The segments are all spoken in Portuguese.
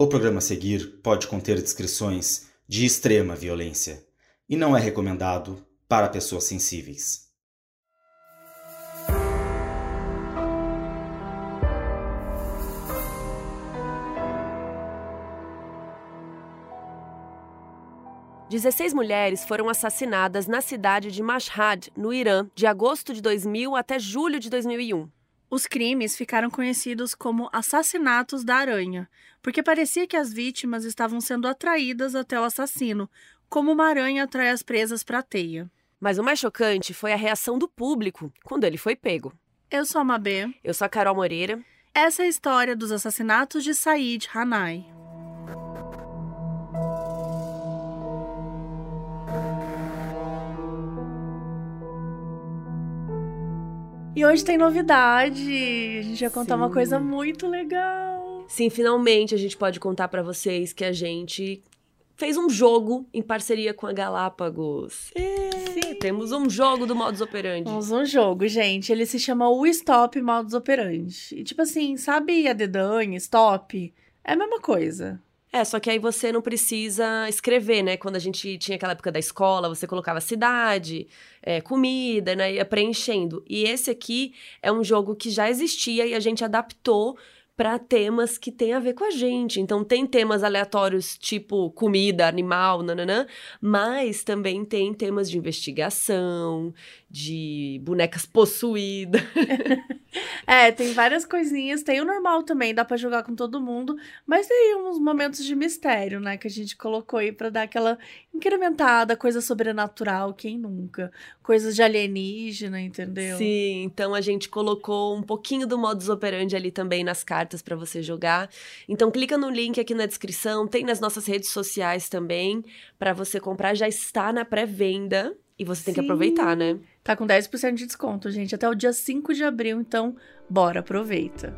O programa a seguir pode conter descrições de extrema violência e não é recomendado para pessoas sensíveis. Dezesseis mulheres foram assassinadas na cidade de Mashhad, no Irã, de agosto de 2000 até julho de 2001. Os crimes ficaram conhecidos como assassinatos da aranha, porque parecia que as vítimas estavam sendo atraídas até o assassino, como uma aranha atrai as presas para a teia. Mas o mais chocante foi a reação do público quando ele foi pego. Eu sou a Mabê. Eu sou a Carol Moreira. Essa é a história dos assassinatos de Said Hanai. E hoje tem novidade. A gente vai contar Sim. uma coisa muito legal. Sim, finalmente a gente pode contar para vocês que a gente fez um jogo em parceria com a Galápagos. Sim, temos um jogo do Modus Operandi. Temos um jogo, gente. Ele se chama o Stop Modus Operandi. E tipo assim, sabe a dedanha, Stop? É a mesma coisa. É, só que aí você não precisa escrever, né? Quando a gente tinha aquela época da escola, você colocava cidade, é, comida, né? Ia preenchendo. E esse aqui é um jogo que já existia e a gente adaptou para temas que têm a ver com a gente. Então, tem temas aleatórios tipo comida, animal, nananã, mas também tem temas de investigação, de bonecas possuídas. é, tem várias coisinhas. Tem o normal também, dá para jogar com todo mundo, mas tem uns momentos de mistério, né, que a gente colocou aí para dar aquela incrementada, coisa sobrenatural, quem nunca? Coisas de alienígena, entendeu? Sim, então a gente colocou um pouquinho do modus operandi ali também nas cartas para você jogar. Então clica no link aqui na descrição, tem nas nossas redes sociais também para você comprar, já está na pré-venda. E você tem Sim. que aproveitar, né? Tá com 10% de desconto, gente, até o dia 5 de abril, então bora, aproveita.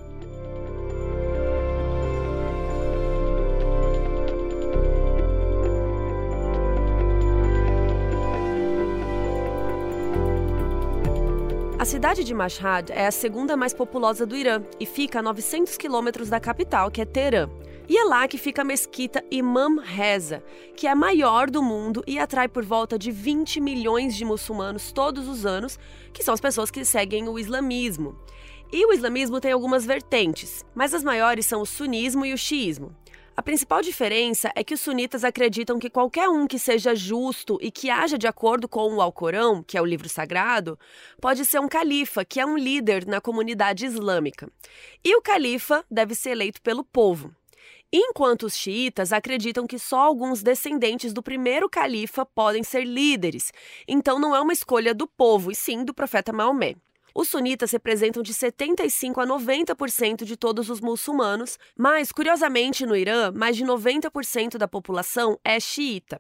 A cidade de Mashhad é a segunda mais populosa do Irã e fica a 900 quilômetros da capital, que é Teherã. E é lá que fica a mesquita Imam Reza, que é a maior do mundo e atrai por volta de 20 milhões de muçulmanos todos os anos, que são as pessoas que seguem o islamismo. E o islamismo tem algumas vertentes, mas as maiores são o sunismo e o xiismo. A principal diferença é que os sunitas acreditam que qualquer um que seja justo e que haja de acordo com o Alcorão, que é o livro sagrado, pode ser um califa, que é um líder na comunidade islâmica. E o califa deve ser eleito pelo povo. Enquanto os xiitas acreditam que só alguns descendentes do primeiro califa podem ser líderes, então não é uma escolha do povo, e sim do profeta Maomé. Os sunitas representam de 75 a 90% de todos os muçulmanos, mas, curiosamente, no Irã, mais de 90% da população é xiita.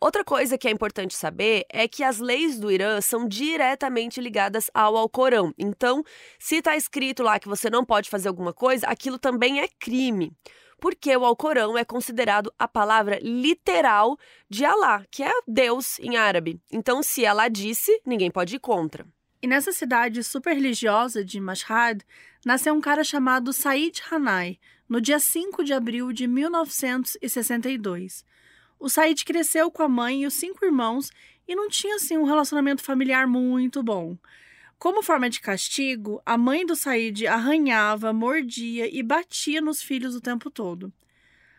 Outra coisa que é importante saber é que as leis do Irã são diretamente ligadas ao Alcorão. Então, se está escrito lá que você não pode fazer alguma coisa, aquilo também é crime porque o Alcorão é considerado a palavra literal de Alá, que é Deus em árabe. Então, se Alá disse, ninguém pode ir contra. E nessa cidade super religiosa de Mashhad, nasceu um cara chamado Said Hanai, no dia 5 de abril de 1962. O Said cresceu com a mãe e os cinco irmãos e não tinha assim um relacionamento familiar muito bom. Como forma de castigo, a mãe do Said arranhava, mordia e batia nos filhos o tempo todo.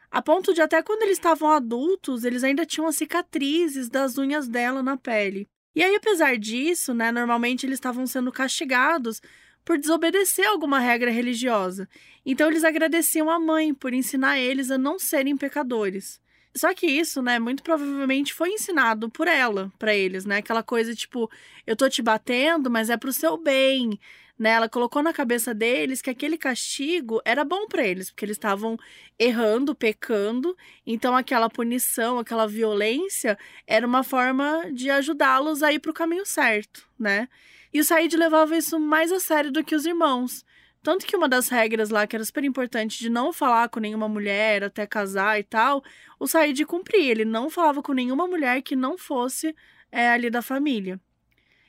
A ponto de até quando eles estavam adultos, eles ainda tinham as cicatrizes das unhas dela na pele. E aí, apesar disso, né, normalmente eles estavam sendo castigados por desobedecer alguma regra religiosa. Então eles agradeciam a mãe por ensinar eles a não serem pecadores. Só que isso, né, muito provavelmente foi ensinado por ela para eles, né? Aquela coisa tipo, eu tô te batendo, mas é pro seu bem, né? Ela colocou na cabeça deles que aquele castigo era bom para eles, porque eles estavam errando, pecando, então aquela punição, aquela violência era uma forma de ajudá-los a ir pro caminho certo, né? E o Said levava isso mais a sério do que os irmãos. Tanto que uma das regras lá, que era super importante, de não falar com nenhuma mulher até casar e tal, o Said cumpria. Ele não falava com nenhuma mulher que não fosse é, ali da família.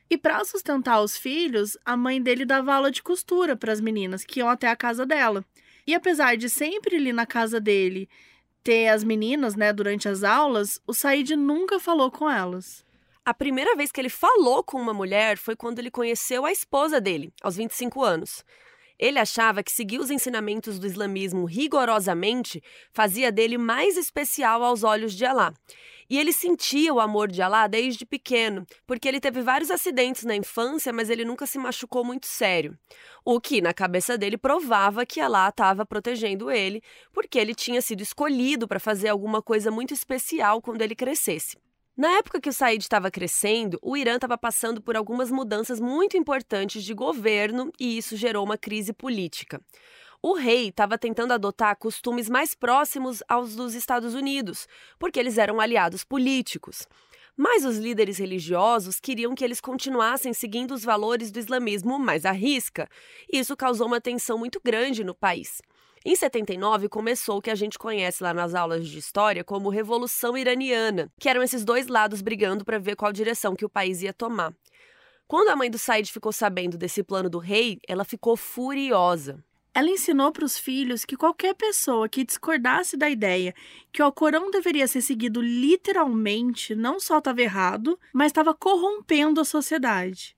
E para sustentar os filhos, a mãe dele dava aula de costura para as meninas que iam até a casa dela. E apesar de sempre ir na casa dele ter as meninas, né, durante as aulas, o Said nunca falou com elas. A primeira vez que ele falou com uma mulher foi quando ele conheceu a esposa dele, aos 25 anos. Ele achava que seguir os ensinamentos do islamismo rigorosamente fazia dele mais especial aos olhos de Alá. E ele sentia o amor de Alá desde pequeno, porque ele teve vários acidentes na infância, mas ele nunca se machucou muito sério. O que, na cabeça dele, provava que Alá estava protegendo ele, porque ele tinha sido escolhido para fazer alguma coisa muito especial quando ele crescesse. Na época que o Said estava crescendo, o Irã estava passando por algumas mudanças muito importantes de governo e isso gerou uma crise política. O rei estava tentando adotar costumes mais próximos aos dos Estados Unidos, porque eles eram aliados políticos. Mas os líderes religiosos queriam que eles continuassem seguindo os valores do islamismo mais à risca. Isso causou uma tensão muito grande no país. Em 79 começou o que a gente conhece lá nas aulas de história como Revolução Iraniana, que eram esses dois lados brigando para ver qual direção que o país ia tomar. Quando a mãe do Said ficou sabendo desse plano do rei, ela ficou furiosa. Ela ensinou para os filhos que qualquer pessoa que discordasse da ideia que o Alcorão deveria ser seguido literalmente não só estava errado, mas estava corrompendo a sociedade.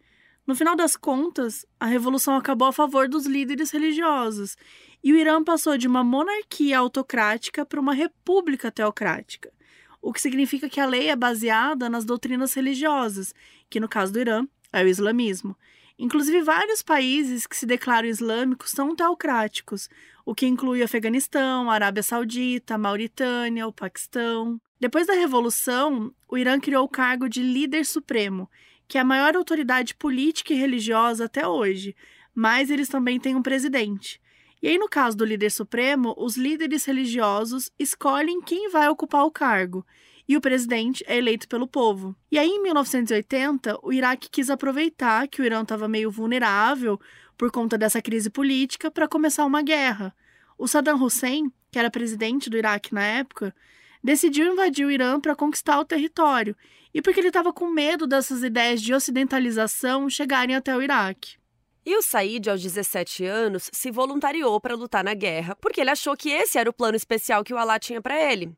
No final das contas, a revolução acabou a favor dos líderes religiosos e o Irã passou de uma monarquia autocrática para uma república teocrática, o que significa que a lei é baseada nas doutrinas religiosas, que no caso do Irã é o islamismo. Inclusive, vários países que se declaram islâmicos são teocráticos, o que inclui o Afeganistão, a Arábia Saudita, a Mauritânia, o Paquistão. Depois da Revolução, o Irã criou o cargo de líder supremo, que é a maior autoridade política e religiosa até hoje, mas eles também têm um presidente. E aí, no caso do líder supremo, os líderes religiosos escolhem quem vai ocupar o cargo e o presidente é eleito pelo povo. E aí, em 1980, o Iraque quis aproveitar que o Irã estava meio vulnerável por conta dessa crise política para começar uma guerra. O Saddam Hussein, que era presidente do Iraque na época, decidiu invadir o Irã para conquistar o território e porque ele estava com medo dessas ideias de ocidentalização chegarem até o Iraque. E o Said, aos 17 anos, se voluntariou para lutar na guerra, porque ele achou que esse era o plano especial que o Allah tinha para ele.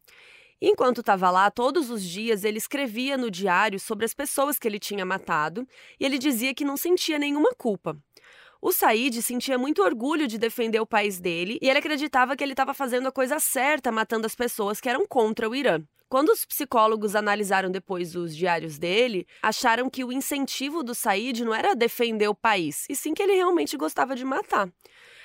Enquanto estava lá, todos os dias ele escrevia no diário sobre as pessoas que ele tinha matado e ele dizia que não sentia nenhuma culpa. O Said sentia muito orgulho de defender o país dele e ele acreditava que ele estava fazendo a coisa certa matando as pessoas que eram contra o Irã. Quando os psicólogos analisaram depois os diários dele, acharam que o incentivo do Said não era defender o país, e sim que ele realmente gostava de matar.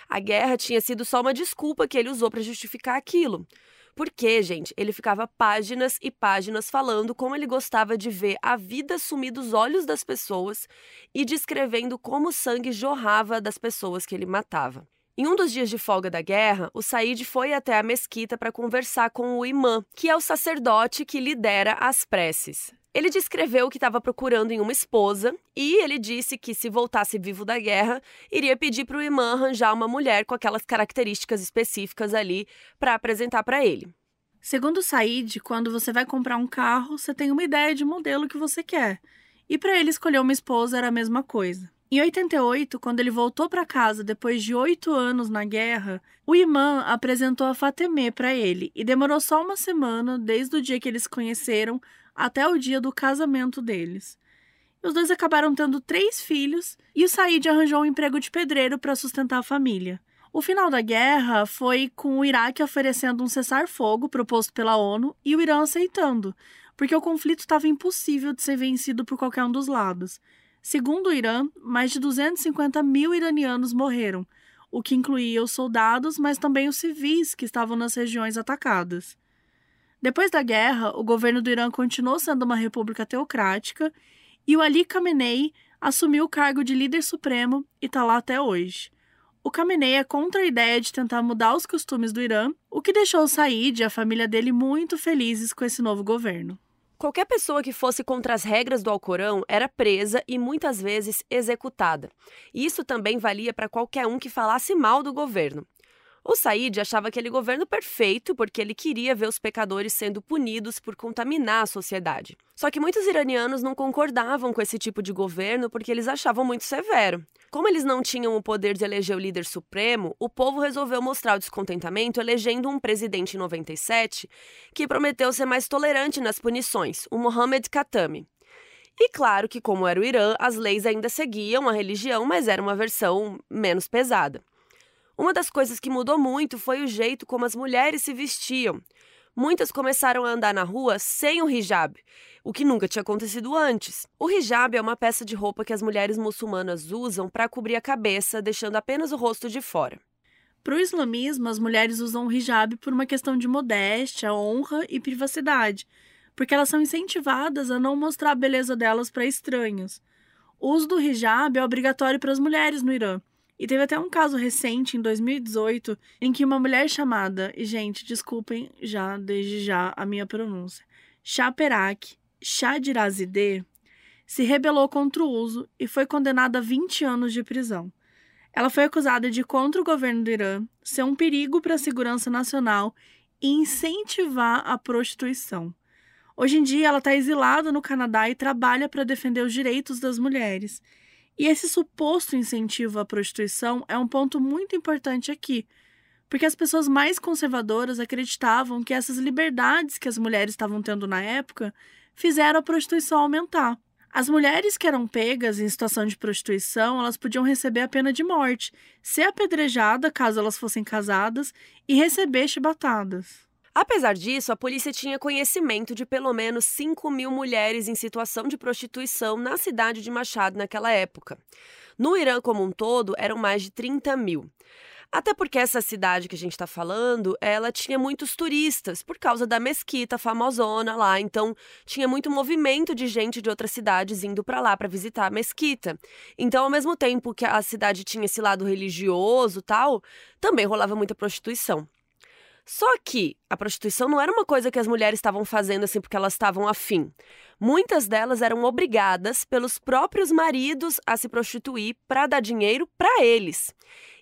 A guerra tinha sido só uma desculpa que ele usou para justificar aquilo. Porque, gente, ele ficava páginas e páginas falando como ele gostava de ver a vida sumir dos olhos das pessoas e descrevendo como o sangue jorrava das pessoas que ele matava. Em um dos dias de folga da guerra, o Said foi até a mesquita para conversar com o imã, que é o sacerdote que lidera as preces. Ele descreveu que estava procurando em uma esposa e ele disse que, se voltasse vivo da guerra, iria pedir para o imã arranjar uma mulher com aquelas características específicas ali para apresentar para ele. Segundo Said, quando você vai comprar um carro, você tem uma ideia de modelo que você quer. E para ele escolher uma esposa era a mesma coisa. Em 88, quando ele voltou para casa depois de oito anos na guerra, o imã apresentou a Fatemé para ele e demorou só uma semana, desde o dia que eles conheceram até o dia do casamento deles. Os dois acabaram tendo três filhos e o Said arranjou um emprego de pedreiro para sustentar a família. O final da guerra foi com o Iraque oferecendo um cessar-fogo proposto pela ONU e o Irã aceitando, porque o conflito estava impossível de ser vencido por qualquer um dos lados. Segundo o Irã, mais de 250 mil iranianos morreram, o que incluía os soldados, mas também os civis que estavam nas regiões atacadas. Depois da guerra, o governo do Irã continuou sendo uma república teocrática e o Ali Khamenei assumiu o cargo de líder supremo e está lá até hoje. O Khamenei é contra a ideia de tentar mudar os costumes do Irã, o que deixou o Said e a família dele muito felizes com esse novo governo. Qualquer pessoa que fosse contra as regras do Alcorão era presa e muitas vezes executada. Isso também valia para qualquer um que falasse mal do governo. O Said achava aquele governo perfeito porque ele queria ver os pecadores sendo punidos por contaminar a sociedade. Só que muitos iranianos não concordavam com esse tipo de governo porque eles achavam muito severo. Como eles não tinham o poder de eleger o líder supremo, o povo resolveu mostrar o descontentamento elegendo um presidente em 97 que prometeu ser mais tolerante nas punições, o Mohammad Khatami. E claro que, como era o Irã, as leis ainda seguiam a religião, mas era uma versão menos pesada. Uma das coisas que mudou muito foi o jeito como as mulheres se vestiam. Muitas começaram a andar na rua sem o hijab, o que nunca tinha acontecido antes. O hijab é uma peça de roupa que as mulheres muçulmanas usam para cobrir a cabeça, deixando apenas o rosto de fora. Para o islamismo, as mulheres usam o hijab por uma questão de modéstia, honra e privacidade, porque elas são incentivadas a não mostrar a beleza delas para estranhos. O uso do hijab é obrigatório para as mulheres no Irã, e teve até um caso recente, em 2018, em que uma mulher chamada, e gente, desculpem já, desde já, a minha pronúncia, Chaperak Shadirazide, se rebelou contra o uso e foi condenada a 20 anos de prisão. Ela foi acusada de, contra o governo do Irã, ser um perigo para a segurança nacional e incentivar a prostituição. Hoje em dia, ela está exilada no Canadá e trabalha para defender os direitos das mulheres. E esse suposto incentivo à prostituição é um ponto muito importante aqui, porque as pessoas mais conservadoras acreditavam que essas liberdades que as mulheres estavam tendo na época fizeram a prostituição aumentar. As mulheres que eram pegas em situação de prostituição, elas podiam receber a pena de morte, ser apedrejada caso elas fossem casadas e receber chibatadas. Apesar disso, a polícia tinha conhecimento de pelo menos 5 mil mulheres em situação de prostituição na cidade de Machado naquela época. No Irã como um todo, eram mais de 30 mil. Até porque essa cidade que a gente está falando, ela tinha muitos turistas por causa da mesquita famosona lá, então tinha muito movimento de gente de outras cidades indo para lá para visitar a mesquita. Então, ao mesmo tempo que a cidade tinha esse lado religioso, tal, também rolava muita prostituição. Só que a prostituição não era uma coisa que as mulheres estavam fazendo assim porque elas estavam afim. Muitas delas eram obrigadas pelos próprios maridos a se prostituir para dar dinheiro para eles.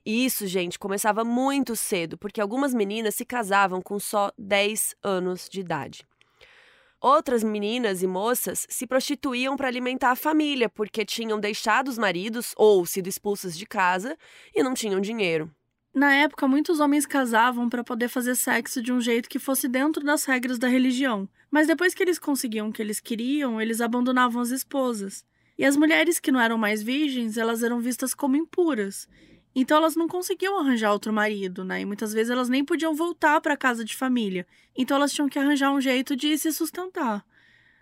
E isso, gente, começava muito cedo, porque algumas meninas se casavam com só 10 anos de idade. Outras meninas e moças se prostituíam para alimentar a família, porque tinham deixado os maridos ou sido expulsas de casa e não tinham dinheiro. Na época, muitos homens casavam para poder fazer sexo de um jeito que fosse dentro das regras da religião, mas depois que eles conseguiam o que eles queriam, eles abandonavam as esposas. E as mulheres que não eram mais virgens, elas eram vistas como impuras. Então elas não conseguiam arranjar outro marido, né? E muitas vezes elas nem podiam voltar para a casa de família. Então elas tinham que arranjar um jeito de se sustentar.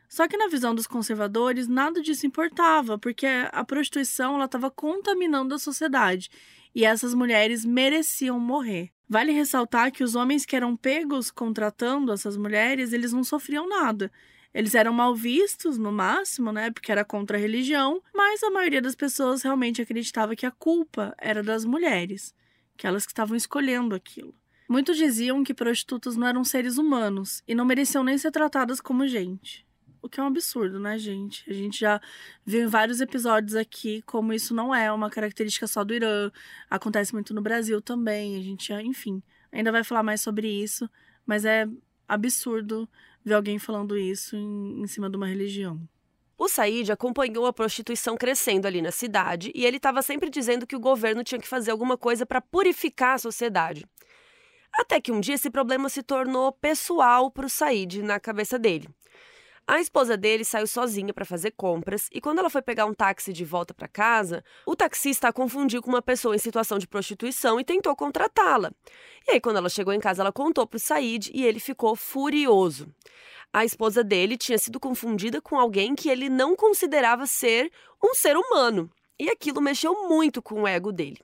Só que na visão dos conservadores, nada disso importava, porque a prostituição estava contaminando a sociedade e essas mulheres mereciam morrer. Vale ressaltar que os homens que eram pegos contratando essas mulheres, eles não sofriam nada. Eles eram mal vistos, no máximo, né? Porque era contra a religião, mas a maioria das pessoas realmente acreditava que a culpa era das mulheres, que elas que estavam escolhendo aquilo. Muitos diziam que prostitutas não eram seres humanos e não mereciam nem ser tratadas como gente. O que é um absurdo, né, gente? A gente já viu em vários episódios aqui como isso não é uma característica só do Irã. Acontece muito no Brasil também. A gente, enfim, ainda vai falar mais sobre isso, mas é absurdo ver alguém falando isso em, em cima de uma religião. O Said acompanhou a prostituição crescendo ali na cidade e ele estava sempre dizendo que o governo tinha que fazer alguma coisa para purificar a sociedade. Até que um dia esse problema se tornou pessoal para o Said na cabeça dele. A esposa dele saiu sozinha para fazer compras e quando ela foi pegar um táxi de volta para casa, o taxista a confundiu com uma pessoa em situação de prostituição e tentou contratá-la. E aí quando ela chegou em casa, ela contou para o Said e ele ficou furioso. A esposa dele tinha sido confundida com alguém que ele não considerava ser um ser humano, e aquilo mexeu muito com o ego dele.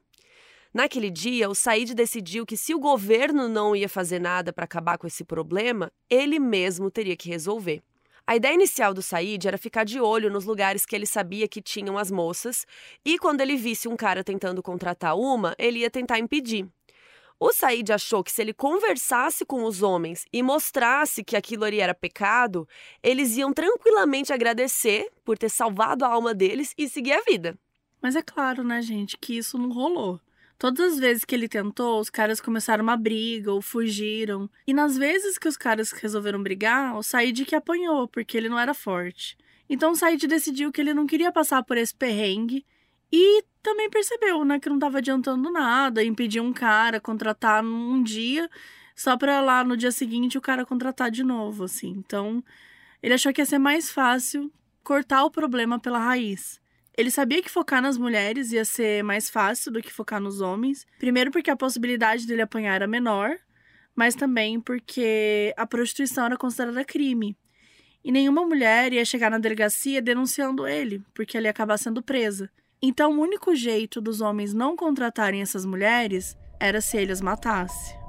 Naquele dia, o Said decidiu que se o governo não ia fazer nada para acabar com esse problema, ele mesmo teria que resolver. A ideia inicial do Said era ficar de olho nos lugares que ele sabia que tinham as moças, e quando ele visse um cara tentando contratar uma, ele ia tentar impedir. O Said achou que se ele conversasse com os homens e mostrasse que aquilo ali era pecado, eles iam tranquilamente agradecer por ter salvado a alma deles e seguir a vida. Mas é claro, né, gente, que isso não rolou. Todas as vezes que ele tentou, os caras começaram uma briga ou fugiram. E nas vezes que os caras resolveram brigar, o Said que apanhou, porque ele não era forte. Então o Said decidiu que ele não queria passar por esse perrengue e também percebeu, né, que não estava adiantando nada, impedir um cara contratar num dia só para lá no dia seguinte o cara contratar de novo, assim. Então, ele achou que ia ser mais fácil cortar o problema pela raiz. Ele sabia que focar nas mulheres ia ser mais fácil do que focar nos homens. Primeiro, porque a possibilidade dele apanhar era menor, mas também porque a prostituição era considerada crime. E nenhuma mulher ia chegar na delegacia denunciando ele, porque ele ia acabar sendo presa. Então, o único jeito dos homens não contratarem essas mulheres era se ele as matasse.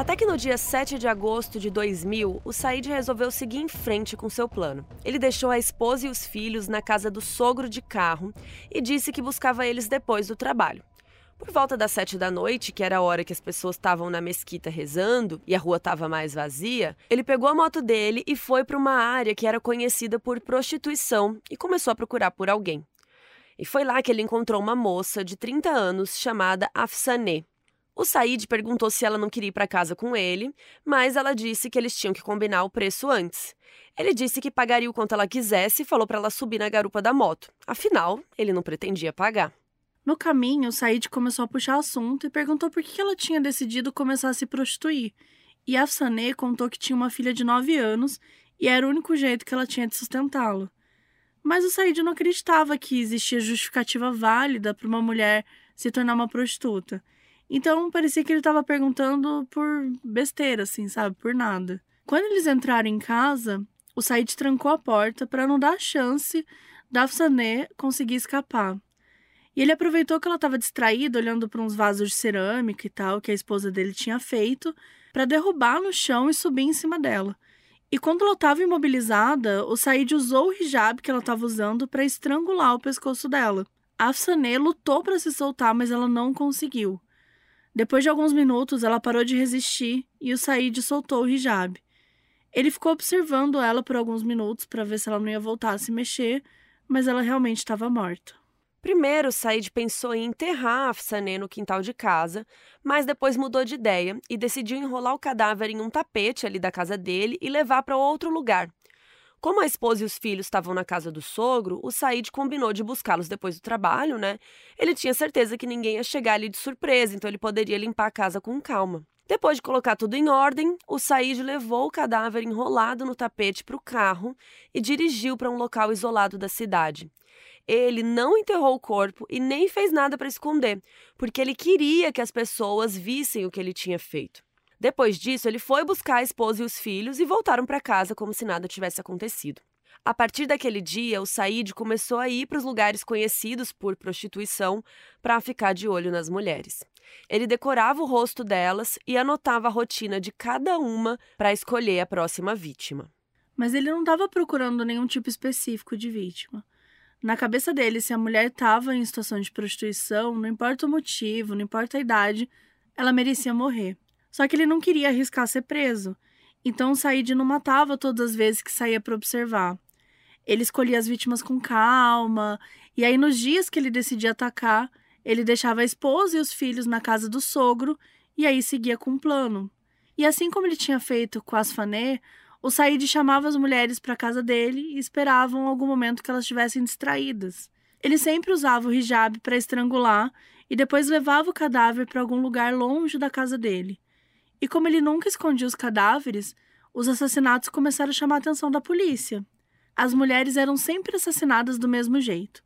Até que no dia 7 de agosto de 2000, o Said resolveu seguir em frente com seu plano. Ele deixou a esposa e os filhos na casa do sogro de carro e disse que buscava eles depois do trabalho. Por volta das sete da noite, que era a hora que as pessoas estavam na mesquita rezando e a rua estava mais vazia, ele pegou a moto dele e foi para uma área que era conhecida por prostituição e começou a procurar por alguém. E foi lá que ele encontrou uma moça de 30 anos chamada Afsaneh. O Said perguntou se ela não queria ir para casa com ele, mas ela disse que eles tinham que combinar o preço antes. Ele disse que pagaria o quanto ela quisesse e falou para ela subir na garupa da moto. Afinal, ele não pretendia pagar. No caminho, o Said começou a puxar assunto e perguntou por que ela tinha decidido começar a se prostituir. E a Afsaneh contou que tinha uma filha de 9 anos e era o único jeito que ela tinha de sustentá-lo. Mas o Said não acreditava que existia justificativa válida para uma mulher se tornar uma prostituta. Então parecia que ele estava perguntando por besteira, assim, sabe? Por nada. Quando eles entraram em casa, o Said trancou a porta para não dar chance da Afsané conseguir escapar. E ele aproveitou que ela estava distraída, olhando para uns vasos de cerâmica e tal, que a esposa dele tinha feito, para derrubar no chão e subir em cima dela. E quando ela estava imobilizada, o Said usou o hijab que ela estava usando para estrangular o pescoço dela. A Afsané lutou para se soltar, mas ela não conseguiu. Depois de alguns minutos, ela parou de resistir e o Said soltou o hijab. Ele ficou observando ela por alguns minutos para ver se ela não ia voltar a se mexer, mas ela realmente estava morta. Primeiro, Said pensou em enterrar a Afsané no quintal de casa, mas depois mudou de ideia e decidiu enrolar o cadáver em um tapete ali da casa dele e levar para outro lugar, como a esposa e os filhos estavam na casa do sogro, o Said combinou de buscá-los depois do trabalho, né? Ele tinha certeza que ninguém ia chegar ali de surpresa, então ele poderia limpar a casa com calma. Depois de colocar tudo em ordem, o Said levou o cadáver enrolado no tapete para o carro e dirigiu para um local isolado da cidade. Ele não enterrou o corpo e nem fez nada para esconder, porque ele queria que as pessoas vissem o que ele tinha feito. Depois disso, ele foi buscar a esposa e os filhos e voltaram para casa como se nada tivesse acontecido. A partir daquele dia, o Said começou a ir para os lugares conhecidos por prostituição para ficar de olho nas mulheres. Ele decorava o rosto delas e anotava a rotina de cada uma para escolher a próxima vítima. Mas ele não estava procurando nenhum tipo específico de vítima. Na cabeça dele, se a mulher estava em situação de prostituição, não importa o motivo, não importa a idade, ela merecia morrer. Só que ele não queria arriscar ser preso. Então Said não matava todas as vezes que saía para observar. Ele escolhia as vítimas com calma, e aí nos dias que ele decidia atacar, ele deixava a esposa e os filhos na casa do sogro e aí seguia com um plano. E assim como ele tinha feito com as Fané, o Said chamava as mulheres para a casa dele e esperavam algum momento que elas estivessem distraídas. Ele sempre usava o hijab para estrangular e depois levava o cadáver para algum lugar longe da casa dele. E como ele nunca escondia os cadáveres, os assassinatos começaram a chamar a atenção da polícia. As mulheres eram sempre assassinadas do mesmo jeito.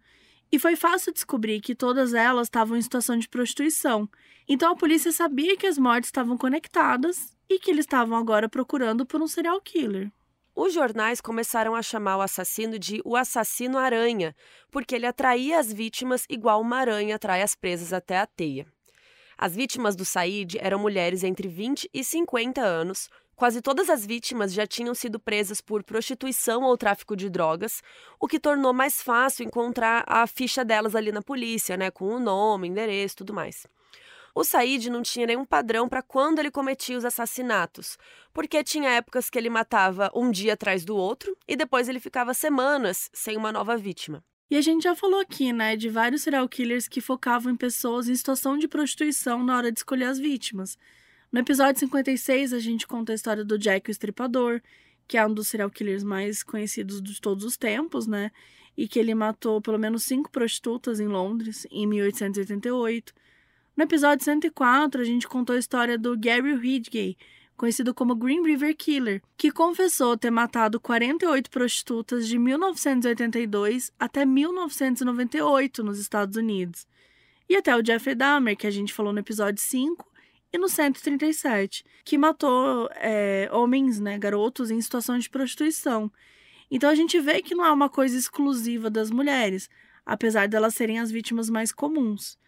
E foi fácil descobrir que todas elas estavam em situação de prostituição. Então a polícia sabia que as mortes estavam conectadas e que eles estavam agora procurando por um serial killer. Os jornais começaram a chamar o assassino de o assassino aranha, porque ele atraía as vítimas igual uma aranha atrai as presas até a teia. As vítimas do Said eram mulheres entre 20 e 50 anos. Quase todas as vítimas já tinham sido presas por prostituição ou tráfico de drogas, o que tornou mais fácil encontrar a ficha delas ali na polícia, né, com o nome, endereço, tudo mais. O Said não tinha nenhum padrão para quando ele cometia os assassinatos, porque tinha épocas que ele matava um dia atrás do outro e depois ele ficava semanas sem uma nova vítima. E a gente já falou aqui, né, de vários serial killers que focavam em pessoas em situação de prostituição na hora de escolher as vítimas. No episódio 56, a gente conta a história do Jack o Estripador, que é um dos serial killers mais conhecidos de todos os tempos, né? E que ele matou pelo menos cinco prostitutas em Londres em 1888. No episódio 104, a gente contou a história do Gary Ridgway, conhecido como Green River Killer, que confessou ter matado 48 prostitutas de 1982 até 1998 nos Estados Unidos. E até o Jeffrey Dahmer, que a gente falou no episódio 5, e no 137, que matou é, homens, né, garotos, em situação de prostituição. Então a gente vê que não é uma coisa exclusiva das mulheres, apesar delas serem as vítimas mais comuns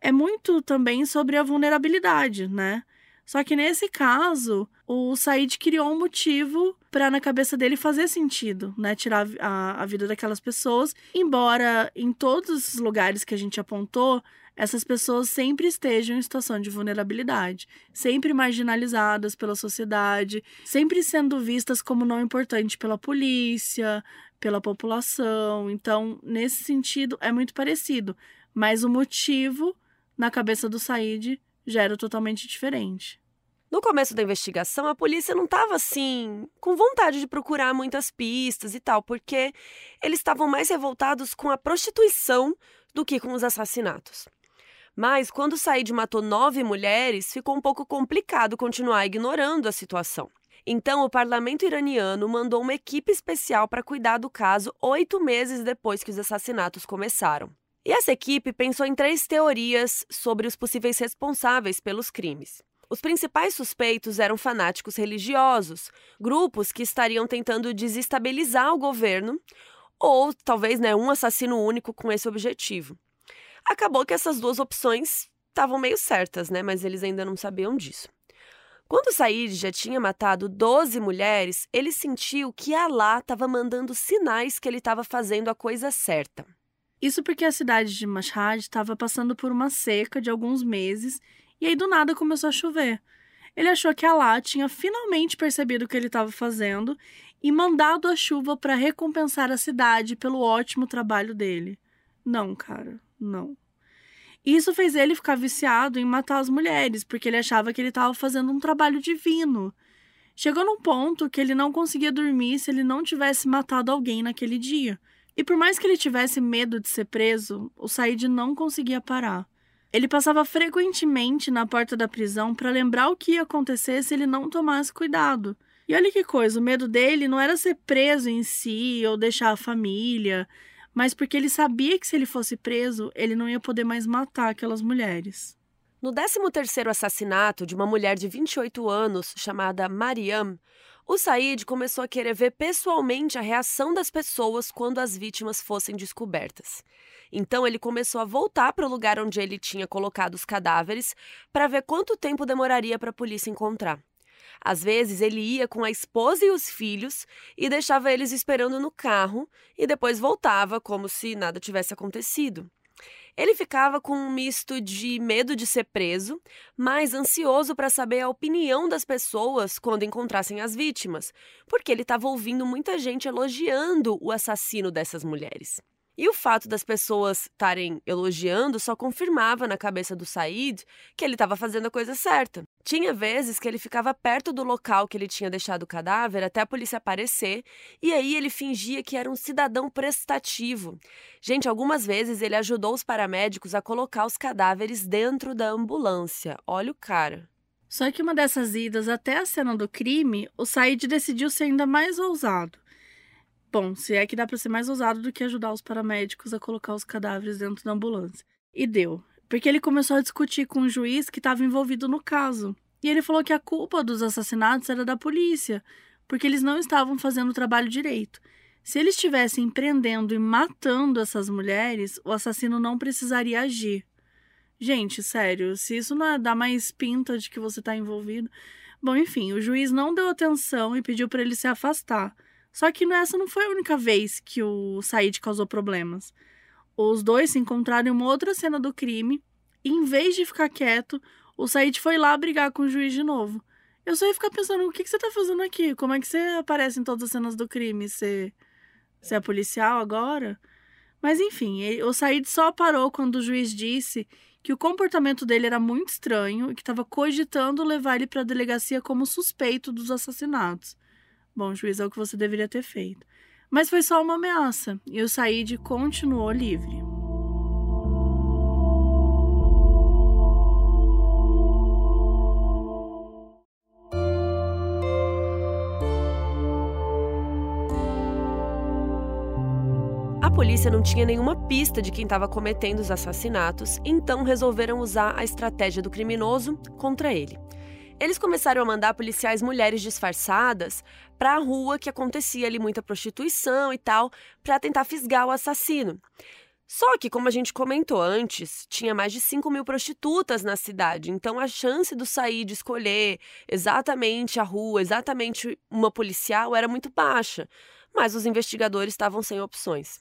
é muito também sobre a vulnerabilidade, né? Só que nesse caso, o Said criou um motivo para na cabeça dele fazer sentido, né? Tirar a, a vida daquelas pessoas. Embora em todos os lugares que a gente apontou, essas pessoas sempre estejam em situação de vulnerabilidade, sempre marginalizadas pela sociedade, sempre sendo vistas como não importante pela polícia, pela população. Então, nesse sentido, é muito parecido. Mas o motivo na cabeça do Said já era totalmente diferente. No começo da investigação, a polícia não estava assim, com vontade de procurar muitas pistas e tal, porque eles estavam mais revoltados com a prostituição do que com os assassinatos. Mas quando Said matou nove mulheres, ficou um pouco complicado continuar ignorando a situação. Então, o parlamento iraniano mandou uma equipe especial para cuidar do caso oito meses depois que os assassinatos começaram. E essa equipe pensou em três teorias sobre os possíveis responsáveis pelos crimes. Os principais suspeitos eram fanáticos religiosos, grupos que estariam tentando desestabilizar o governo, ou talvez né, um assassino único com esse objetivo. Acabou que essas duas opções estavam meio certas, né? Mas eles ainda não sabiam disso. Quando Said já tinha matado 12 mulheres, ele sentiu que Alá estava mandando sinais que ele estava fazendo a coisa certa. Isso porque a cidade de Mashhad estava passando por uma seca de alguns meses e aí do nada começou a chover. Ele achou que Allah tinha finalmente percebido o que ele estava fazendo e mandado a chuva para recompensar a cidade pelo ótimo trabalho dele. Não, cara, não. Isso fez ele ficar viciado em matar as mulheres, porque ele achava que ele estava fazendo um trabalho divino. Chegou num ponto que ele não conseguia dormir se ele não tivesse matado alguém naquele dia. E por mais que ele tivesse medo de ser preso, o Said não conseguia parar. Ele passava frequentemente na porta da prisão para lembrar o que ia acontecer se ele não tomasse cuidado. E olha que coisa, o medo dele não era ser preso em si ou deixar a família, mas porque ele sabia que se ele fosse preso, ele não ia poder mais matar aquelas mulheres. No 13º assassinato de uma mulher de 28 anos chamada Mariam, o Said começou a querer ver pessoalmente a reação das pessoas quando as vítimas fossem descobertas. Então ele começou a voltar para o lugar onde ele tinha colocado os cadáveres para ver quanto tempo demoraria para a polícia encontrar. Às vezes ele ia com a esposa e os filhos e deixava eles esperando no carro e depois voltava como se nada tivesse acontecido. Ele ficava com um misto de medo de ser preso, mas ansioso para saber a opinião das pessoas quando encontrassem as vítimas, porque ele estava ouvindo muita gente elogiando o assassino dessas mulheres. E o fato das pessoas estarem elogiando só confirmava na cabeça do Said que ele estava fazendo a coisa certa. Tinha vezes que ele ficava perto do local que ele tinha deixado o cadáver até a polícia aparecer, e aí ele fingia que era um cidadão prestativo. Gente, algumas vezes ele ajudou os paramédicos a colocar os cadáveres dentro da ambulância. Olha o cara. Só que uma dessas idas até a cena do crime, o Said decidiu ser ainda mais ousado. Bom, se é que dá para ser mais ousado do que ajudar os paramédicos a colocar os cadáveres dentro da ambulância. E deu. Porque ele começou a discutir com o juiz que estava envolvido no caso. E ele falou que a culpa dos assassinatos era da polícia, porque eles não estavam fazendo o trabalho direito. Se eles estivessem prendendo e matando essas mulheres, o assassino não precisaria agir. Gente, sério, se isso não é, dá mais pinta de que você está envolvido. Bom, enfim, o juiz não deu atenção e pediu para ele se afastar. Só que essa não foi a única vez que o Said causou problemas. Os dois se encontraram em uma outra cena do crime E em vez de ficar quieto, o Said foi lá brigar com o juiz de novo. Eu só ia ficar pensando, o que, que você tá fazendo aqui? Como é que você aparece em todas as cenas do crime? Você, você é policial agora? Mas enfim, ele, o Said só parou quando o juiz disse que o comportamento dele era muito estranho e que estava cogitando levar ele para a delegacia como suspeito dos assassinatos. Bom, juiz, é o que você deveria ter feito. Mas foi só uma ameaça e o Said continuou livre. polícia não tinha nenhuma pista de quem estava cometendo os assassinatos, então resolveram usar a estratégia do criminoso contra ele. Eles começaram a mandar policiais mulheres disfarçadas para a rua que acontecia ali muita prostituição e tal, para tentar fisgar o assassino. Só que, como a gente comentou antes, tinha mais de 5 mil prostitutas na cidade, então a chance do sair de escolher exatamente a rua, exatamente uma policial, era muito baixa. Mas os investigadores estavam sem opções.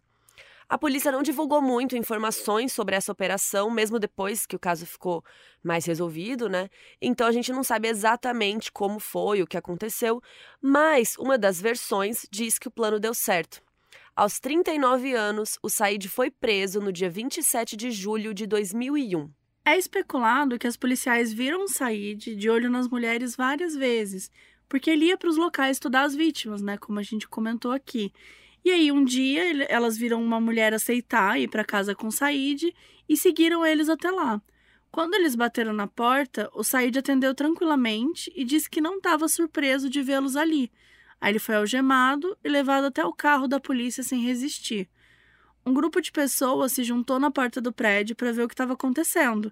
A polícia não divulgou muito informações sobre essa operação, mesmo depois que o caso ficou mais resolvido, né? Então a gente não sabe exatamente como foi, o que aconteceu, mas uma das versões diz que o plano deu certo. Aos 39 anos, o Said foi preso no dia 27 de julho de 2001. É especulado que as policiais viram o Said de olho nas mulheres várias vezes, porque ele ia para os locais estudar as vítimas, né? Como a gente comentou aqui. E aí, um dia, elas viram uma mulher aceitar ir para casa com Said e seguiram eles até lá. Quando eles bateram na porta, o Said atendeu tranquilamente e disse que não estava surpreso de vê-los ali. Aí ele foi algemado e levado até o carro da polícia sem resistir. Um grupo de pessoas se juntou na porta do prédio para ver o que estava acontecendo.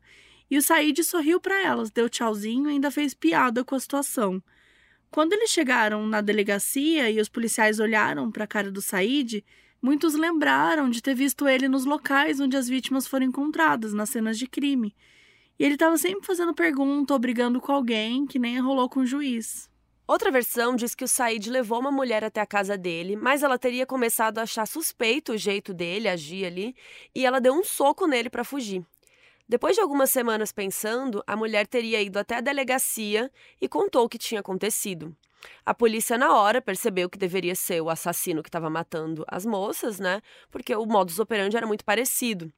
E o Said sorriu para elas, deu tchauzinho e ainda fez piada com a situação. Quando eles chegaram na delegacia e os policiais olharam para a cara do Said, muitos lembraram de ter visto ele nos locais onde as vítimas foram encontradas, nas cenas de crime. E ele estava sempre fazendo pergunta ou brigando com alguém, que nem rolou com o juiz. Outra versão diz que o Said levou uma mulher até a casa dele, mas ela teria começado a achar suspeito o jeito dele agir ali, e ela deu um soco nele para fugir. Depois de algumas semanas pensando, a mulher teria ido até a delegacia e contou o que tinha acontecido. A polícia, na hora, percebeu que deveria ser o assassino que estava matando as moças, né? Porque o modus operandi era muito parecido.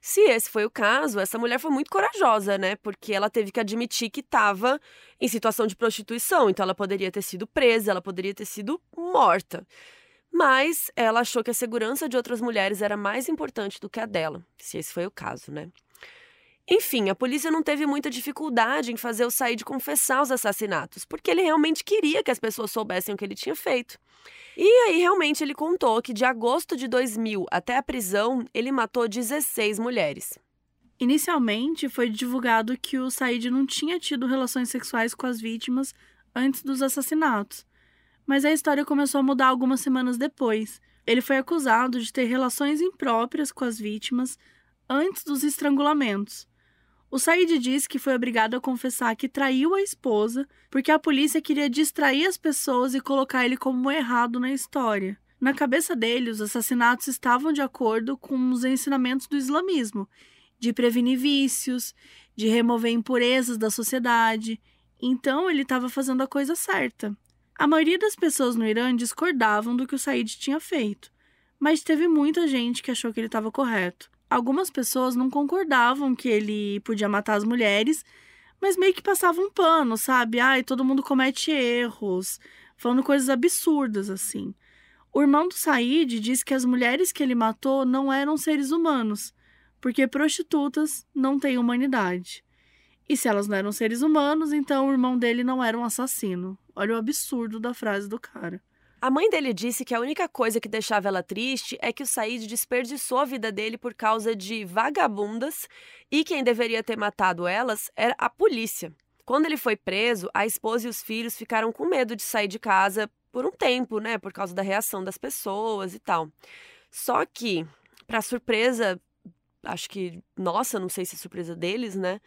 Se esse foi o caso, essa mulher foi muito corajosa, né? Porque ela teve que admitir que estava em situação de prostituição, então ela poderia ter sido presa, ela poderia ter sido morta. Mas ela achou que a segurança de outras mulheres era mais importante do que a dela, se esse foi o caso, né? Enfim, a polícia não teve muita dificuldade em fazer o Said confessar os assassinatos, porque ele realmente queria que as pessoas soubessem o que ele tinha feito. E aí, realmente, ele contou que de agosto de 2000 até a prisão, ele matou 16 mulheres. Inicialmente, foi divulgado que o Said não tinha tido relações sexuais com as vítimas antes dos assassinatos. Mas a história começou a mudar algumas semanas depois. Ele foi acusado de ter relações impróprias com as vítimas antes dos estrangulamentos. O Said disse que foi obrigado a confessar que traiu a esposa porque a polícia queria distrair as pessoas e colocar ele como errado na história. Na cabeça dele, os assassinatos estavam de acordo com os ensinamentos do islamismo, de prevenir vícios, de remover impurezas da sociedade. Então ele estava fazendo a coisa certa. A maioria das pessoas no Irã discordavam do que o Said tinha feito, mas teve muita gente que achou que ele estava correto algumas pessoas não concordavam que ele podia matar as mulheres, mas meio que passavam um pano, sabe? Ai, todo mundo comete erros, falando coisas absurdas assim. O irmão do Said diz que as mulheres que ele matou não eram seres humanos, porque prostitutas não têm humanidade. E se elas não eram seres humanos, então o irmão dele não era um assassino. Olha o absurdo da frase do cara. A mãe dele disse que a única coisa que deixava ela triste é que o Said desperdiçou a vida dele por causa de vagabundas e quem deveria ter matado elas era a polícia. Quando ele foi preso, a esposa e os filhos ficaram com medo de sair de casa por um tempo, né, por causa da reação das pessoas e tal. Só que, para surpresa, acho que nossa, não sei se é surpresa deles, né?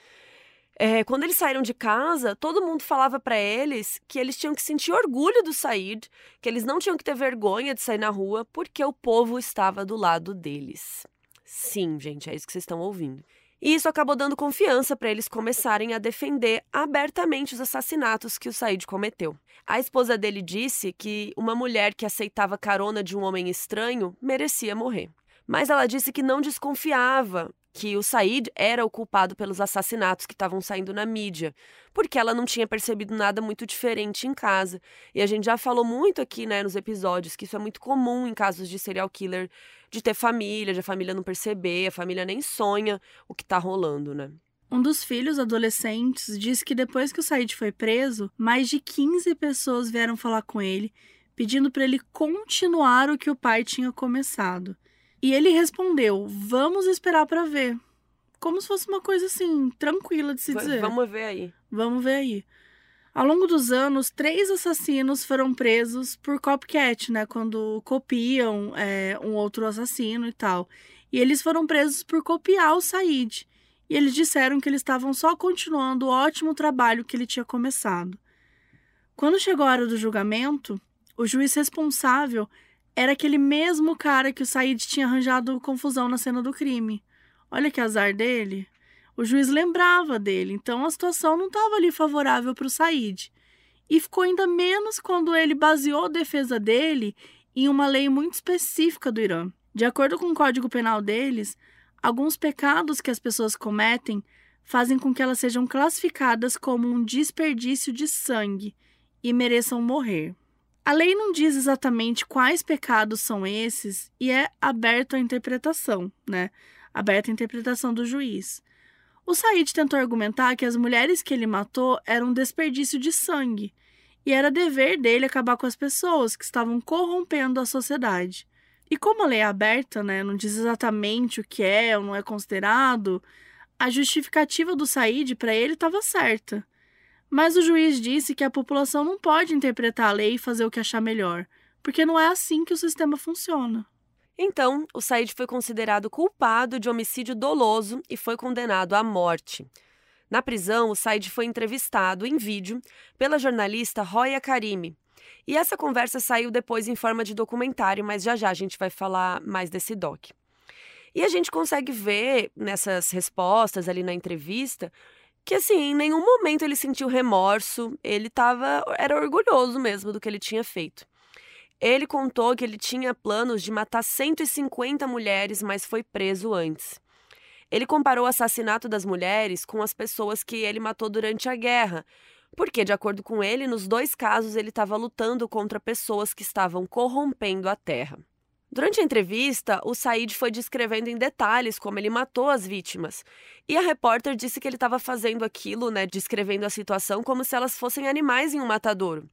É, quando eles saíram de casa, todo mundo falava para eles que eles tinham que sentir orgulho do Said, que eles não tinham que ter vergonha de sair na rua, porque o povo estava do lado deles. Sim, gente, é isso que vocês estão ouvindo. E isso acabou dando confiança para eles começarem a defender abertamente os assassinatos que o Said cometeu. A esposa dele disse que uma mulher que aceitava carona de um homem estranho merecia morrer. Mas ela disse que não desconfiava que o Said era o culpado pelos assassinatos que estavam saindo na mídia, porque ela não tinha percebido nada muito diferente em casa. E a gente já falou muito aqui, né, nos episódios, que isso é muito comum em casos de serial killer, de ter família, de a família não perceber, a família nem sonha o que tá rolando, né? Um dos filhos adolescentes disse que depois que o Said foi preso, mais de 15 pessoas vieram falar com ele, pedindo para ele continuar o que o pai tinha começado. E ele respondeu: Vamos esperar para ver. Como se fosse uma coisa assim, tranquila de se dizer. Vamos ver aí. Vamos ver aí. Ao longo dos anos, três assassinos foram presos por copycat, né? Quando copiam é, um outro assassino e tal. E eles foram presos por copiar o Said. E eles disseram que eles estavam só continuando o ótimo trabalho que ele tinha começado. Quando chegou a hora do julgamento, o juiz responsável era aquele mesmo cara que o Said tinha arranjado confusão na cena do crime. Olha que azar dele. O juiz lembrava dele, então a situação não estava ali favorável para o Said. E ficou ainda menos quando ele baseou a defesa dele em uma lei muito específica do Irã. De acordo com o código penal deles, alguns pecados que as pessoas cometem fazem com que elas sejam classificadas como um desperdício de sangue e mereçam morrer. A lei não diz exatamente quais pecados são esses e é aberto à interpretação, né? Aberto à interpretação do juiz. O Said tentou argumentar que as mulheres que ele matou eram um desperdício de sangue e era dever dele acabar com as pessoas que estavam corrompendo a sociedade. E como a lei é aberta, né, não diz exatamente o que é ou não é considerado, a justificativa do Said para ele estava certa. Mas o juiz disse que a população não pode interpretar a lei e fazer o que achar melhor, porque não é assim que o sistema funciona. Então, o Said foi considerado culpado de homicídio doloso e foi condenado à morte. Na prisão, o Said foi entrevistado em vídeo pela jornalista Roya Karimi. E essa conversa saiu depois em forma de documentário, mas já já a gente vai falar mais desse doc. E a gente consegue ver nessas respostas ali na entrevista que assim, em nenhum momento ele sentiu remorso, ele tava, era orgulhoso mesmo do que ele tinha feito. Ele contou que ele tinha planos de matar 150 mulheres, mas foi preso antes. Ele comparou o assassinato das mulheres com as pessoas que ele matou durante a guerra, porque, de acordo com ele, nos dois casos ele estava lutando contra pessoas que estavam corrompendo a terra. Durante a entrevista, o Said foi descrevendo em detalhes como ele matou as vítimas. E a repórter disse que ele estava fazendo aquilo, né, descrevendo a situação como se elas fossem animais em um matadouro.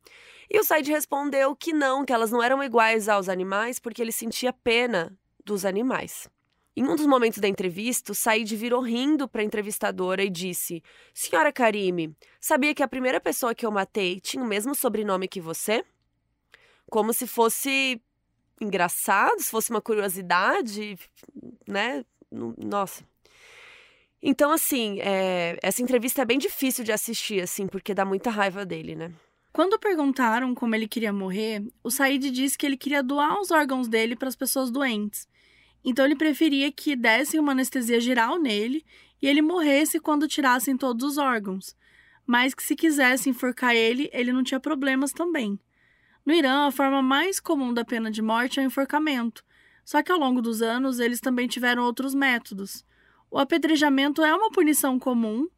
E o Said respondeu que não, que elas não eram iguais aos animais porque ele sentia pena dos animais. Em um dos momentos da entrevista, o Said virou rindo para a entrevistadora e disse: Senhora Karime, sabia que a primeira pessoa que eu matei tinha o mesmo sobrenome que você? Como se fosse engraçado, se fosse uma curiosidade, né? Nossa. Então, assim, é, essa entrevista é bem difícil de assistir, assim, porque dá muita raiva dele, né? Quando perguntaram como ele queria morrer, o Said disse que ele queria doar os órgãos dele para as pessoas doentes. Então ele preferia que dessem uma anestesia geral nele e ele morresse quando tirassem todos os órgãos. Mas que se quisessem enforcar ele, ele não tinha problemas também. No Irã, a forma mais comum da pena de morte é o enforcamento, só que ao longo dos anos eles também tiveram outros métodos. O apedrejamento é uma punição comum,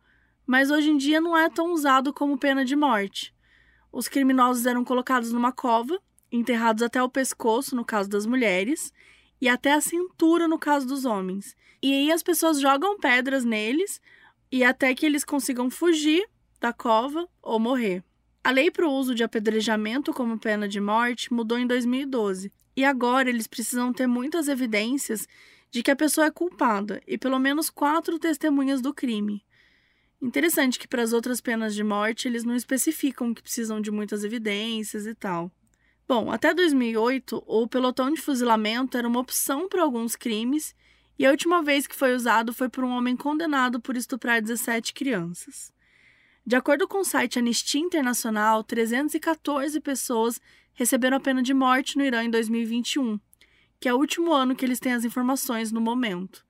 mas hoje em dia não é tão usado como pena de morte. Os criminosos eram colocados numa cova, enterrados até o pescoço, no caso das mulheres, e até a cintura, no caso dos homens. E aí as pessoas jogam pedras neles e até que eles consigam fugir da cova ou morrer. A lei para o uso de apedrejamento como pena de morte mudou em 2012 e agora eles precisam ter muitas evidências de que a pessoa é culpada e pelo menos quatro testemunhas do crime. Interessante que para as outras penas de morte eles não especificam que precisam de muitas evidências e tal. Bom, até 2008, o pelotão de fuzilamento era uma opção para alguns crimes e a última vez que foi usado foi por um homem condenado por estuprar 17 crianças. De acordo com o site Anistia Internacional, 314 pessoas receberam a pena de morte no Irã em 2021, que é o último ano que eles têm as informações no momento.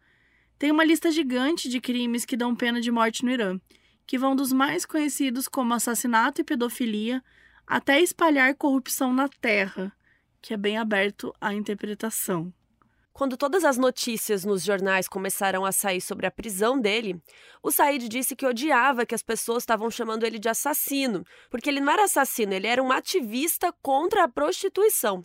Tem uma lista gigante de crimes que dão pena de morte no Irã, que vão dos mais conhecidos como assassinato e pedofilia até espalhar corrupção na terra, que é bem aberto à interpretação. Quando todas as notícias nos jornais começaram a sair sobre a prisão dele, o Said disse que odiava que as pessoas estavam chamando ele de assassino, porque ele não era assassino, ele era um ativista contra a prostituição.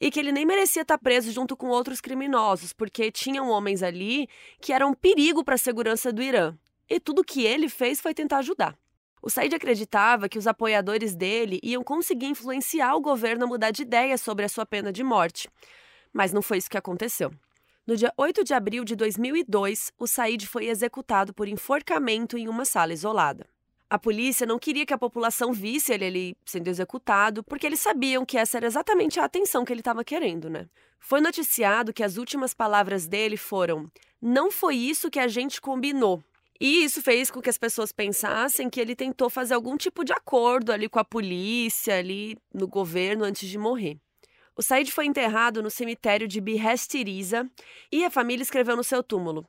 E que ele nem merecia estar preso junto com outros criminosos, porque tinham homens ali que eram um perigo para a segurança do Irã. E tudo que ele fez foi tentar ajudar. O Said acreditava que os apoiadores dele iam conseguir influenciar o governo a mudar de ideia sobre a sua pena de morte. Mas não foi isso que aconteceu. No dia 8 de abril de 2002, o Said foi executado por enforcamento em uma sala isolada. A polícia não queria que a população visse ele ali sendo executado, porque eles sabiam que essa era exatamente a atenção que ele estava querendo, né? Foi noticiado que as últimas palavras dele foram: Não foi isso que a gente combinou. E isso fez com que as pessoas pensassem que ele tentou fazer algum tipo de acordo ali com a polícia, ali no governo, antes de morrer. O Said foi enterrado no cemitério de Bihestiriza e a família escreveu no seu túmulo: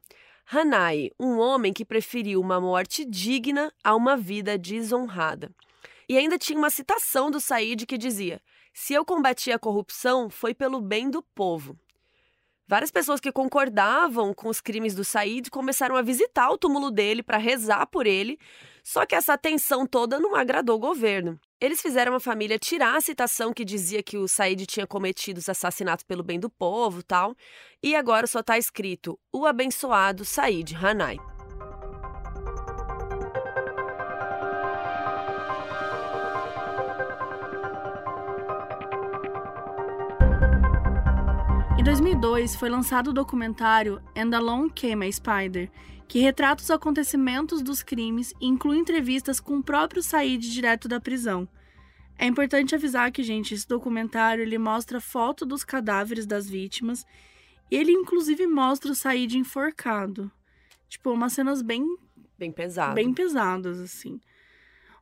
Hanai, um homem que preferiu uma morte digna a uma vida desonrada. E ainda tinha uma citação do Said que dizia: Se eu combati a corrupção, foi pelo bem do povo. Várias pessoas que concordavam com os crimes do Said começaram a visitar o túmulo dele para rezar por ele, só que essa atenção toda não agradou o governo. Eles fizeram a família tirar a citação que dizia que o Said tinha cometido os assassinatos pelo bem do povo tal, e agora só está escrito o abençoado Said Hanai. Em 2002, foi lançado o documentário And Along Came a Spider, que retrata os acontecimentos dos crimes e inclui entrevistas com o próprio Said direto da prisão. É importante avisar que, gente, esse documentário ele mostra foto dos cadáveres das vítimas e ele inclusive mostra o Said enforcado. Tipo, umas cenas bem bem pesadas. Bem pesadas assim.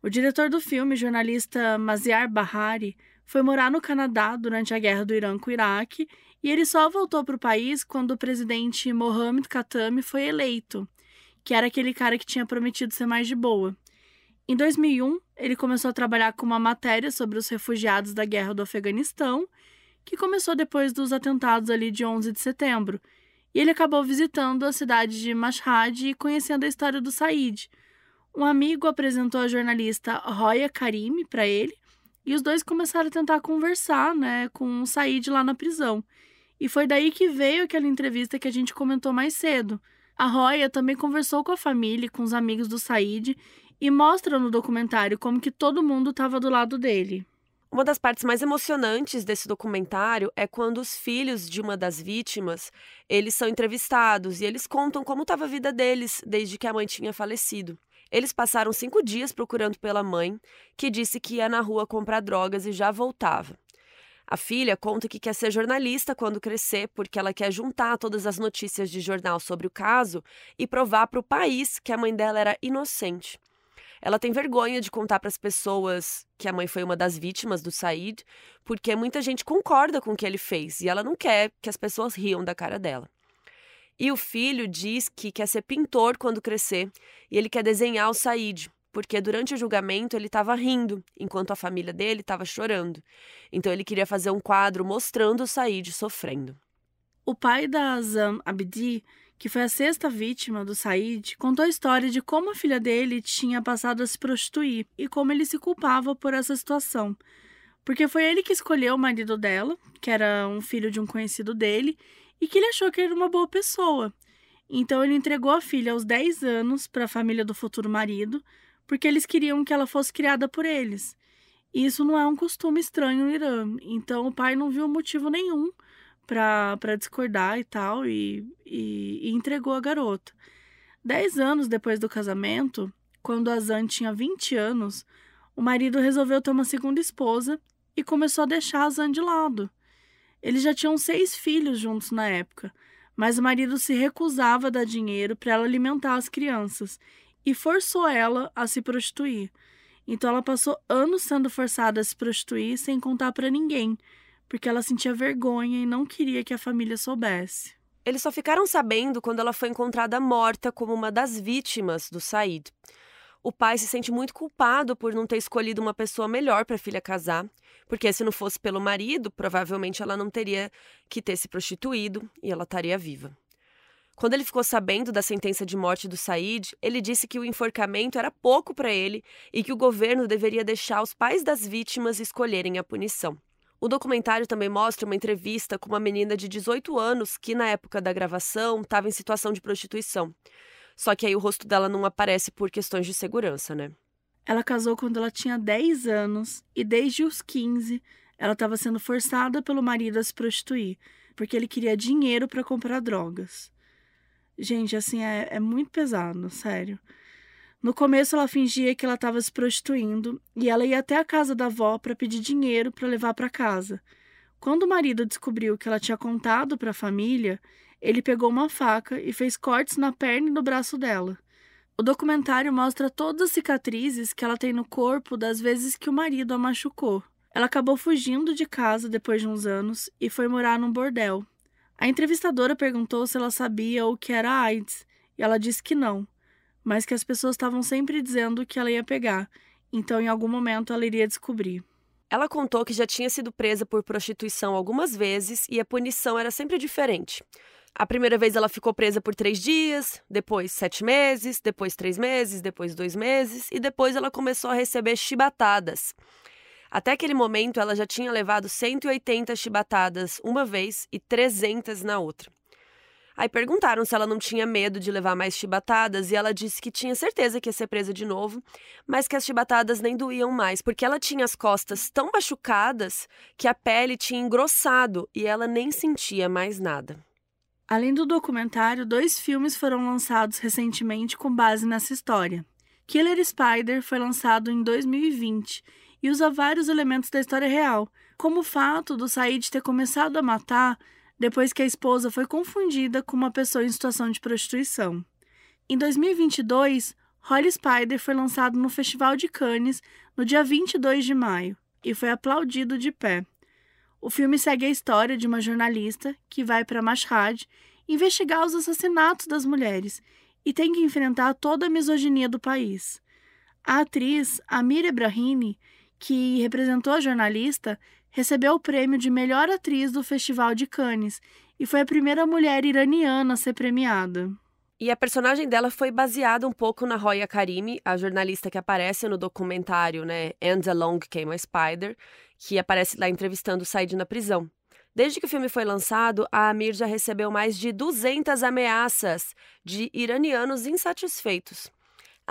O diretor do filme, jornalista Maziar Bahari, foi morar no Canadá durante a guerra do Irã com o Iraque e ele só voltou para o país quando o presidente Mohamed Khatami foi eleito, que era aquele cara que tinha prometido ser mais de boa. Em 2001, ele começou a trabalhar com uma matéria sobre os refugiados da guerra do Afeganistão, que começou depois dos atentados ali de 11 de setembro. E ele acabou visitando a cidade de Mashhad e conhecendo a história do Said. Um amigo apresentou a jornalista Roya Karimi para ele, e os dois começaram a tentar conversar, né, com o Said lá na prisão. E foi daí que veio aquela entrevista que a gente comentou mais cedo. A Roya também conversou com a família e com os amigos do Said e mostra no documentário como que todo mundo estava do lado dele. Uma das partes mais emocionantes desse documentário é quando os filhos de uma das vítimas, eles são entrevistados e eles contam como estava a vida deles desde que a mãe tinha falecido. Eles passaram cinco dias procurando pela mãe, que disse que ia na rua comprar drogas e já voltava. A filha conta que quer ser jornalista quando crescer, porque ela quer juntar todas as notícias de jornal sobre o caso e provar para o país que a mãe dela era inocente. Ela tem vergonha de contar para as pessoas que a mãe foi uma das vítimas do Said, porque muita gente concorda com o que ele fez e ela não quer que as pessoas riam da cara dela. E o filho diz que quer ser pintor quando crescer e ele quer desenhar o Said, porque durante o julgamento ele estava rindo, enquanto a família dele estava chorando. Então ele queria fazer um quadro mostrando o Said sofrendo. O pai da Azam Abdi, que foi a sexta vítima do Said, contou a história de como a filha dele tinha passado a se prostituir e como ele se culpava por essa situação. Porque foi ele que escolheu o marido dela, que era um filho de um conhecido dele, e que ele achou que era uma boa pessoa. Então ele entregou a filha aos 10 anos para a família do futuro marido, porque eles queriam que ela fosse criada por eles. E isso não é um costume estranho no Irã. Então o pai não viu motivo nenhum para discordar e tal, e, e, e, entregou a garota. Dez anos depois do casamento, quando Azan tinha 20 anos, o marido resolveu ter uma segunda esposa e começou a deixar Azan de lado. Eles já tinham seis filhos juntos na época, mas o marido se recusava a dar dinheiro para ela alimentar as crianças e forçou ela a se prostituir. Então ela passou anos sendo forçada a se prostituir sem contar para ninguém, porque ela sentia vergonha e não queria que a família soubesse. Eles só ficaram sabendo quando ela foi encontrada morta como uma das vítimas do Said. O pai se sente muito culpado por não ter escolhido uma pessoa melhor para a filha casar, porque se não fosse pelo marido, provavelmente ela não teria que ter se prostituído e ela estaria viva. Quando ele ficou sabendo da sentença de morte do Said, ele disse que o enforcamento era pouco para ele e que o governo deveria deixar os pais das vítimas escolherem a punição. O documentário também mostra uma entrevista com uma menina de 18 anos que, na época da gravação, estava em situação de prostituição. Só que aí o rosto dela não aparece por questões de segurança, né? Ela casou quando ela tinha 10 anos e desde os 15 ela estava sendo forçada pelo marido a se prostituir, porque ele queria dinheiro para comprar drogas. Gente, assim, é, é muito pesado, sério. No começo ela fingia que ela estava se prostituindo e ela ia até a casa da avó para pedir dinheiro para levar para casa. Quando o marido descobriu que ela tinha contado para a família, ele pegou uma faca e fez cortes na perna e no braço dela. O documentário mostra todas as cicatrizes que ela tem no corpo das vezes que o marido a machucou. Ela acabou fugindo de casa depois de uns anos e foi morar num bordel. A entrevistadora perguntou se ela sabia o que era AIDS e ela disse que não, mas que as pessoas estavam sempre dizendo que ela ia pegar, então em algum momento ela iria descobrir. Ela contou que já tinha sido presa por prostituição algumas vezes e a punição era sempre diferente. A primeira vez ela ficou presa por três dias, depois sete meses, depois três meses, depois dois meses e depois ela começou a receber chibatadas. Até aquele momento, ela já tinha levado 180 chibatadas uma vez e 300 na outra. Aí perguntaram se ela não tinha medo de levar mais chibatadas e ela disse que tinha certeza que ia ser presa de novo, mas que as chibatadas nem doíam mais, porque ela tinha as costas tão machucadas que a pele tinha engrossado e ela nem sentia mais nada. Além do documentário, dois filmes foram lançados recentemente com base nessa história. Killer Spider foi lançado em 2020 e usa vários elementos da história real, como o fato do Said ter começado a matar depois que a esposa foi confundida com uma pessoa em situação de prostituição. Em 2022, Holly Spider foi lançado no Festival de Cannes no dia 22 de maio e foi aplaudido de pé. O filme segue a história de uma jornalista que vai para Mashhad investigar os assassinatos das mulheres e tem que enfrentar toda a misoginia do país. A atriz Amir Ebrahimi que representou a jornalista, recebeu o prêmio de melhor atriz do Festival de Cannes e foi a primeira mulher iraniana a ser premiada. E a personagem dela foi baseada um pouco na Roya Karimi, a jornalista que aparece no documentário, né, And Along Came a Spider, que aparece lá entrevistando o Said na prisão. Desde que o filme foi lançado, a Amir já recebeu mais de 200 ameaças de iranianos insatisfeitos.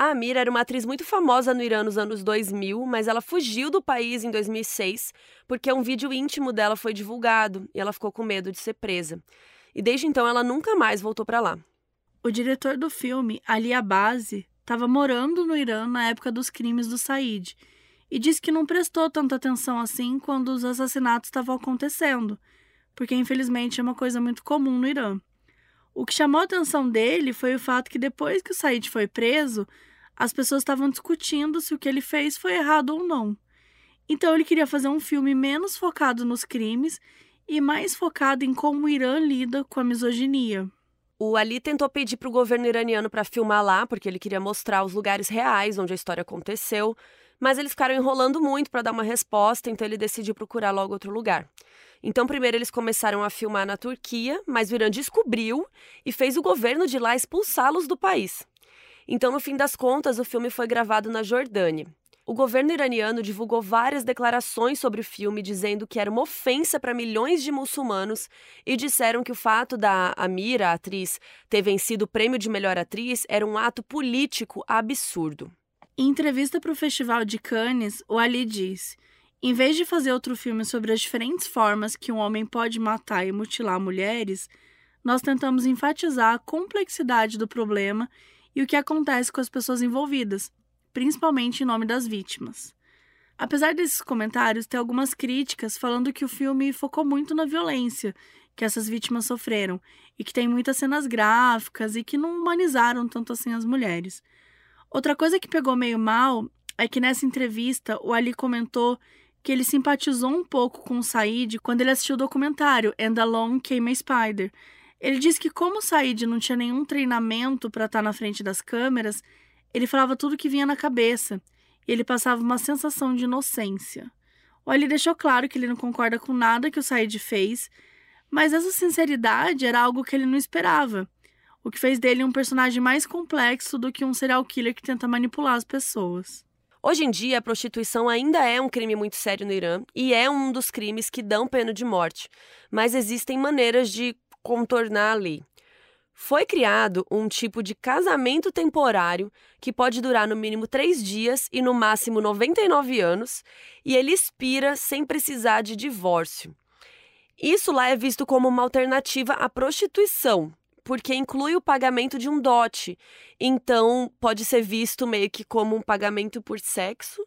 A Amir era uma atriz muito famosa no Irã nos anos 2000, mas ela fugiu do país em 2006 porque um vídeo íntimo dela foi divulgado e ela ficou com medo de ser presa. E desde então ela nunca mais voltou para lá. O diretor do filme, Ali Abazi, estava morando no Irã na época dos crimes do Said e disse que não prestou tanta atenção assim quando os assassinatos estavam acontecendo, porque infelizmente é uma coisa muito comum no Irã. O que chamou a atenção dele foi o fato que depois que o Said foi preso, as pessoas estavam discutindo se o que ele fez foi errado ou não. Então ele queria fazer um filme menos focado nos crimes e mais focado em como o Irã lida com a misoginia. O Ali tentou pedir para o governo iraniano para filmar lá, porque ele queria mostrar os lugares reais onde a história aconteceu, mas eles ficaram enrolando muito para dar uma resposta, então ele decidiu procurar logo outro lugar. Então, primeiro eles começaram a filmar na Turquia, mas o Irã descobriu e fez o governo de lá expulsá-los do país. Então, no fim das contas, o filme foi gravado na Jordânia. O governo iraniano divulgou várias declarações sobre o filme, dizendo que era uma ofensa para milhões de muçulmanos e disseram que o fato da Amira, a atriz, ter vencido o prêmio de melhor atriz era um ato político absurdo. Em entrevista para o Festival de Cannes, o Ali disse: em vez de fazer outro filme sobre as diferentes formas que um homem pode matar e mutilar mulheres, nós tentamos enfatizar a complexidade do problema e o que acontece com as pessoas envolvidas, principalmente em nome das vítimas. Apesar desses comentários, tem algumas críticas falando que o filme focou muito na violência que essas vítimas sofreram e que tem muitas cenas gráficas e que não humanizaram tanto assim as mulheres. Outra coisa que pegou meio mal é que nessa entrevista o Ali comentou que ele simpatizou um pouco com o Said quando ele assistiu o documentário And Along Came a Spider, Ele disse que, como o Said não tinha nenhum treinamento para estar tá na frente das câmeras, ele falava tudo que vinha na cabeça e ele passava uma sensação de inocência. O Ali deixou claro que ele não concorda com nada que o Said fez, mas essa sinceridade era algo que ele não esperava, o que fez dele um personagem mais complexo do que um serial killer que tenta manipular as pessoas. Hoje em dia, a prostituição ainda é um crime muito sério no Irã e é um dos crimes que dão pena de morte, mas existem maneiras de contornar a lei. Foi criado um tipo de casamento temporário que pode durar no mínimo três dias e no máximo 99 anos, e ele expira sem precisar de divórcio. Isso lá é visto como uma alternativa à prostituição, porque inclui o pagamento de um dote. Então, pode ser visto meio que como um pagamento por sexo.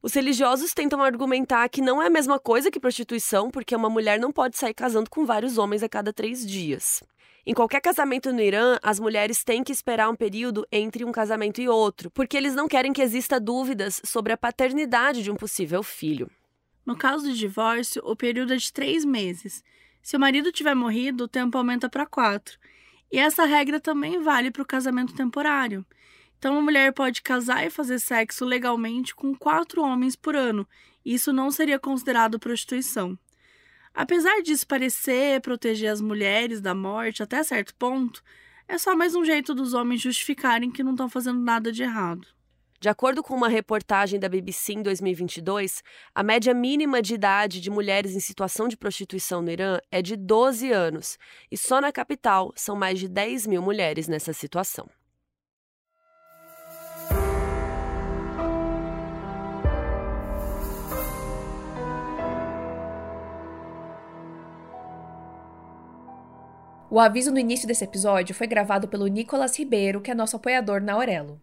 Os religiosos tentam argumentar que não é a mesma coisa que prostituição, porque uma mulher não pode sair casando com vários homens a cada três dias. Em qualquer casamento no Irã, as mulheres têm que esperar um período entre um casamento e outro, porque eles não querem que exista dúvidas sobre a paternidade de um possível filho. No caso de divórcio, o período é de três meses. Se o marido tiver morrido, o tempo aumenta para quatro. E essa regra também vale para o casamento temporário. Então, uma mulher pode casar e fazer sexo legalmente com quatro homens por ano. Isso não seria considerado prostituição. Apesar disso parecer proteger as mulheres da morte até certo ponto, é só mais um jeito dos homens justificarem que não estão fazendo nada de errado. De acordo com uma reportagem da BBC em 2022, a média mínima de idade de mulheres em situação de prostituição no Irã é de 12 anos, e só na capital são mais de 10 mil mulheres nessa situação. O aviso no início desse episódio foi gravado pelo Nicolas Ribeiro, que é nosso apoiador na Aurelo.